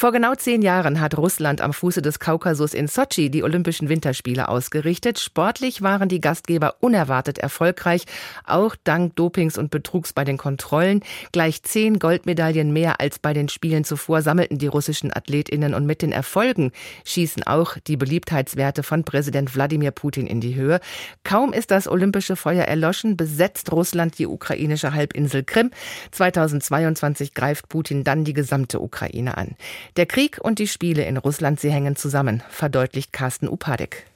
Vor genau zehn Jahren hat Russland am Fuße des Kaukasus in Sotschi die Olympischen Winterspiele ausgerichtet. Sportlich waren die Gastgeber unerwartet erfolgreich, auch dank Dopings und Betrugs bei den Kontrollen. Gleich zehn Goldmedaillen mehr als bei den Spielen zuvor sammelten die russischen Athletinnen und mit den Erfolgen schießen auch die Beliebtheitswerte von Präsident Wladimir Putin in die Höhe. Kaum ist das olympische Feuer erloschen, besetzt Russland die ukrainische Halbinsel Krim. 2022 greift Putin dann die gesamte Ukraine an. Der Krieg und die Spiele in Russland, sie hängen zusammen, verdeutlicht Carsten Upadek.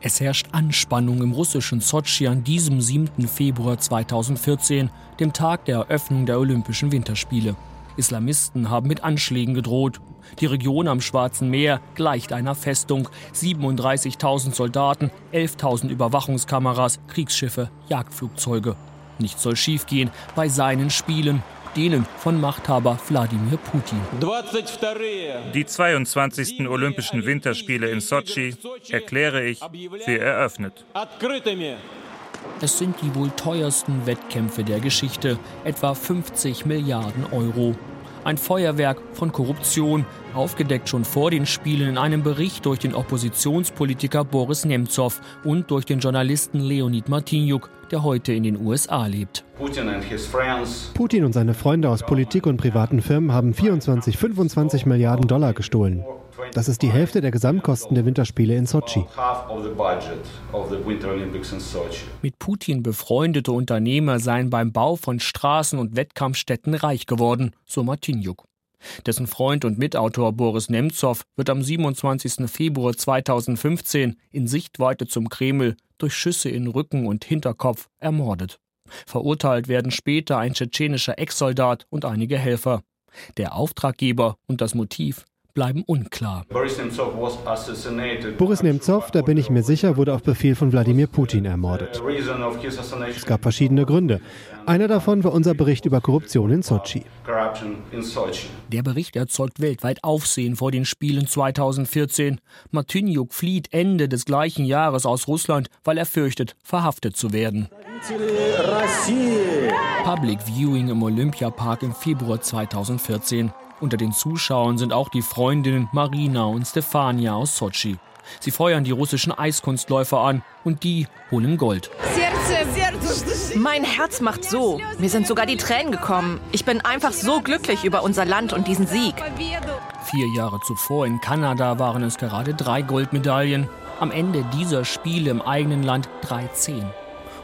Es herrscht Anspannung im russischen Sotschi an diesem 7. Februar 2014, dem Tag der Eröffnung der Olympischen Winterspiele. Islamisten haben mit Anschlägen gedroht. Die Region am Schwarzen Meer gleicht einer Festung. 37.000 Soldaten, 11.000 Überwachungskameras, Kriegsschiffe, Jagdflugzeuge. Nichts soll schiefgehen bei seinen Spielen denen von Machthaber Wladimir Putin. Die 22. Olympischen Winterspiele in Sotschi erkläre ich für eröffnet. Es sind die wohl teuersten Wettkämpfe der Geschichte, etwa 50 Milliarden Euro. Ein Feuerwerk von Korruption, aufgedeckt schon vor den Spielen in einem Bericht durch den Oppositionspolitiker Boris Nemtsov und durch den Journalisten Leonid Martinjuk, der heute in den USA lebt. Putin und seine Freunde aus Politik und privaten Firmen haben 24, 25 Milliarden Dollar gestohlen. Das ist die Hälfte der Gesamtkosten der Winterspiele in Sochi. Mit Putin befreundete Unternehmer seien beim Bau von Straßen und Wettkampfstätten reich geworden, so Martinjuk. Dessen Freund und Mitautor Boris Nemtsov wird am 27. Februar 2015 in Sichtweite zum Kreml durch Schüsse in Rücken und Hinterkopf ermordet. Verurteilt werden später ein tschetschenischer Ex-Soldat und einige Helfer. Der Auftraggeber und das Motiv bleiben unklar. Boris Nemtsov, da bin ich mir sicher, wurde auf Befehl von Wladimir Putin ermordet. Es gab verschiedene Gründe. Einer davon war unser Bericht über Korruption in Sochi. Der Bericht erzeugt weltweit Aufsehen vor den Spielen 2014. Martyniuk flieht Ende des gleichen Jahres aus Russland, weil er fürchtet, verhaftet zu werden. Public Viewing im Olympiapark im Februar 2014. Unter den Zuschauern sind auch die Freundinnen Marina und Stefania aus Sochi. Sie feuern die russischen Eiskunstläufer an und die holen Gold. Mein Herz macht so. Mir sind sogar die Tränen gekommen. Ich bin einfach so glücklich über unser Land und diesen Sieg. Vier Jahre zuvor in Kanada waren es gerade drei Goldmedaillen. Am Ende dieser Spiele im eigenen Land 13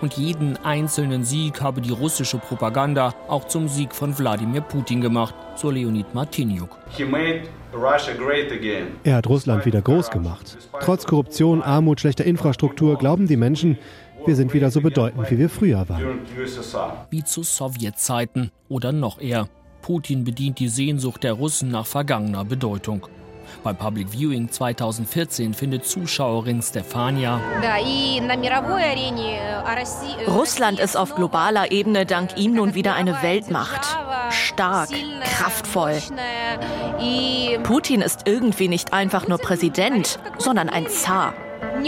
und jeden einzelnen Sieg habe die russische Propaganda auch zum Sieg von Wladimir Putin gemacht, so Leonid Martiniuk. Er hat Russland wieder groß gemacht. Trotz Korruption, Armut, schlechter Infrastruktur glauben die Menschen, wir sind wieder so bedeutend, wie wir früher waren. Wie zu Sowjetzeiten oder noch eher. Putin bedient die Sehnsucht der Russen nach vergangener Bedeutung. Beim Public Viewing 2014 findet Zuschauerin Stefania. Russland ist auf globaler Ebene dank ihm nun wieder eine Weltmacht. Stark, kraftvoll. Putin ist irgendwie nicht einfach nur Präsident, sondern ein Zar.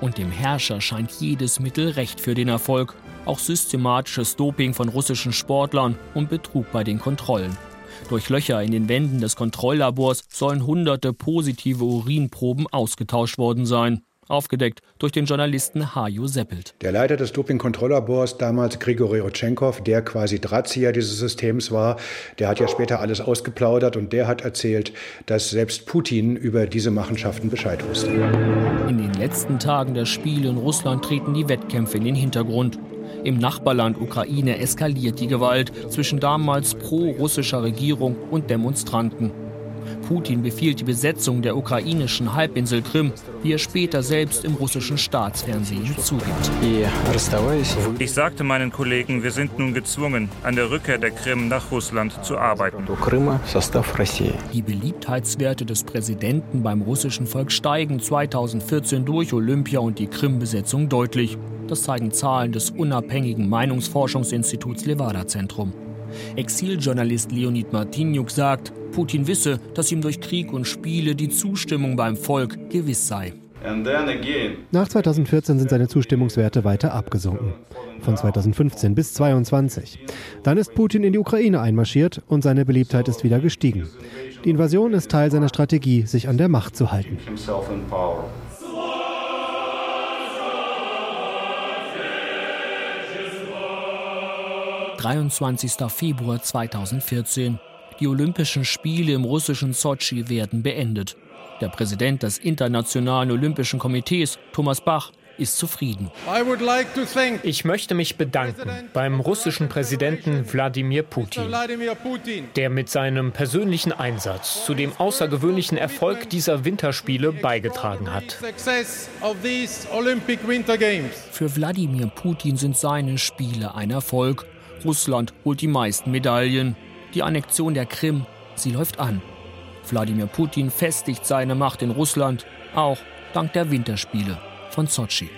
Und dem Herrscher scheint jedes Mittel recht für den Erfolg. Auch systematisches Doping von russischen Sportlern und Betrug bei den Kontrollen. Durch Löcher in den Wänden des Kontrolllabors sollen hunderte positive Urinproben ausgetauscht worden sein. Aufgedeckt durch den Journalisten Haju Seppelt. Der Leiter des Doping-Kontrolllabors, damals Grigori Otschenkov, der quasi Drahtzieher dieses Systems war, der hat ja später alles ausgeplaudert und der hat erzählt, dass selbst Putin über diese Machenschaften Bescheid wusste. In den letzten Tagen der Spiele in Russland treten die Wettkämpfe in den Hintergrund. Im Nachbarland Ukraine eskaliert die Gewalt zwischen damals pro-russischer Regierung und Demonstranten. Putin befiehlt die Besetzung der ukrainischen Halbinsel Krim, wie er später selbst im russischen Staatsfernsehen zugibt. Ich sagte meinen Kollegen, wir sind nun gezwungen, an der Rückkehr der Krim nach Russland zu arbeiten. Die Beliebtheitswerte des Präsidenten beim russischen Volk steigen 2014 durch Olympia und die Krim-Besetzung deutlich. Das zeigen Zahlen des unabhängigen Meinungsforschungsinstituts Levada Zentrum. Exiljournalist Leonid Martinjuk sagt, Putin wisse, dass ihm durch Krieg und Spiele die Zustimmung beim Volk gewiss sei. Nach 2014 sind seine Zustimmungswerte weiter abgesunken. Von 2015 bis 2022. Dann ist Putin in die Ukraine einmarschiert und seine Beliebtheit ist wieder gestiegen. Die Invasion ist Teil seiner Strategie, sich an der Macht zu halten. 23. Februar 2014. Die Olympischen Spiele im russischen Sotschi werden beendet. Der Präsident des Internationalen Olympischen Komitees, Thomas Bach, ist zufrieden. Ich möchte mich bedanken beim russischen Präsidenten Wladimir Putin, der mit seinem persönlichen Einsatz zu dem außergewöhnlichen Erfolg dieser Winterspiele beigetragen hat. Für Wladimir Putin sind seine Spiele ein Erfolg. Russland holt die meisten Medaillen. Die Annexion der Krim, sie läuft an. Wladimir Putin festigt seine Macht in Russland, auch dank der Winterspiele von Sochi.